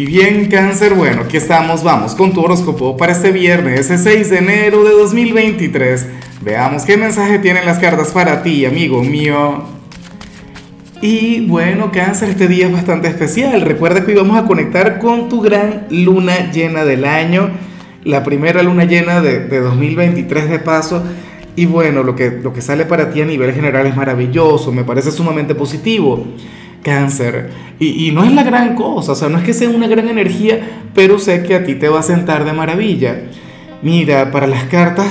Y bien, cáncer, bueno, aquí estamos, vamos con tu horóscopo para este viernes, ese 6 de enero de 2023. Veamos qué mensaje tienen las cartas para ti, amigo mío. Y bueno, cáncer, este día es bastante especial. Recuerda que hoy vamos a conectar con tu gran luna llena del año, la primera luna llena de, de 2023 de paso. Y bueno, lo que, lo que sale para ti a nivel general es maravilloso, me parece sumamente positivo cáncer. Y, no es la gran cosa, o sea, no es que sea una gran energía, pero sé que a ti te va a sentar de maravilla. Mira, para las cartas,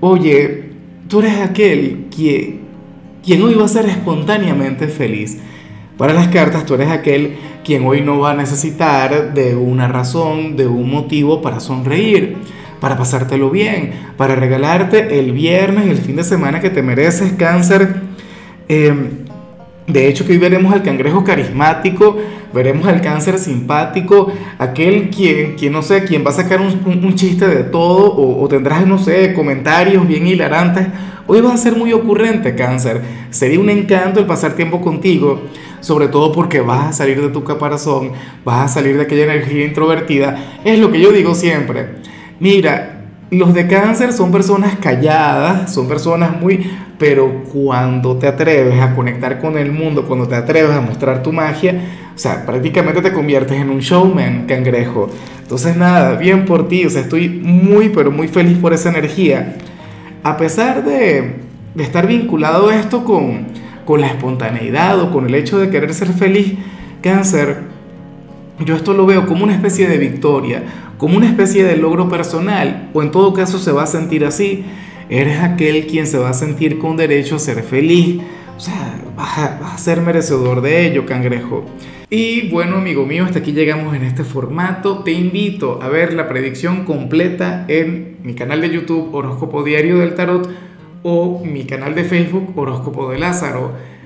oye, tú eres aquel que, quien hoy va a ser espontáneamente feliz. Para las cartas, tú eres aquel quien hoy no va a necesitar de una razón, de un motivo para sonreír, para pasártelo bien, para regalarte el viernes, el fin de semana que te mereces, cáncer. Eh, de hecho, que hoy veremos al cangrejo carismático, veremos al cáncer simpático, aquel quien, quien no sé, quien va a sacar un, chiste de todo o, o, tendrás, no sé, comentarios bien hilarantes. Hoy vas a ser muy ocurrente, cáncer. Sería un encanto el pasar tiempo contigo, sobre todo porque vas a salir de tu caparazón, vas a salir de aquella energía introvertida. Es lo que yo digo siempre. Mira, los de cáncer son personas calladas, son personas muy... Pero cuando te atreves a conectar con el mundo, cuando te atreves a mostrar tu magia, o sea, prácticamente te conviertes en un showman, cangrejo. Entonces nada, bien por ti, o sea, estoy muy, pero muy feliz por esa energía. A pesar de, estar vinculado esto con, con la espontaneidad o con el hecho de querer ser feliz, cáncer, yo esto lo veo como una especie de victoria, como una especie de logro personal, o en todo caso se va a sentir así. Eres aquel quien se va a sentir con derecho a ser feliz. O sea, vas a, ser merecedor de ello, cangrejo. Y bueno, amigo mío, hasta aquí llegamos en este formato. Te invito a ver la predicción completa en mi canal de YouTube Horóscopo Diario del Tarot o mi canal de Facebook Horóscopo de Lázaro.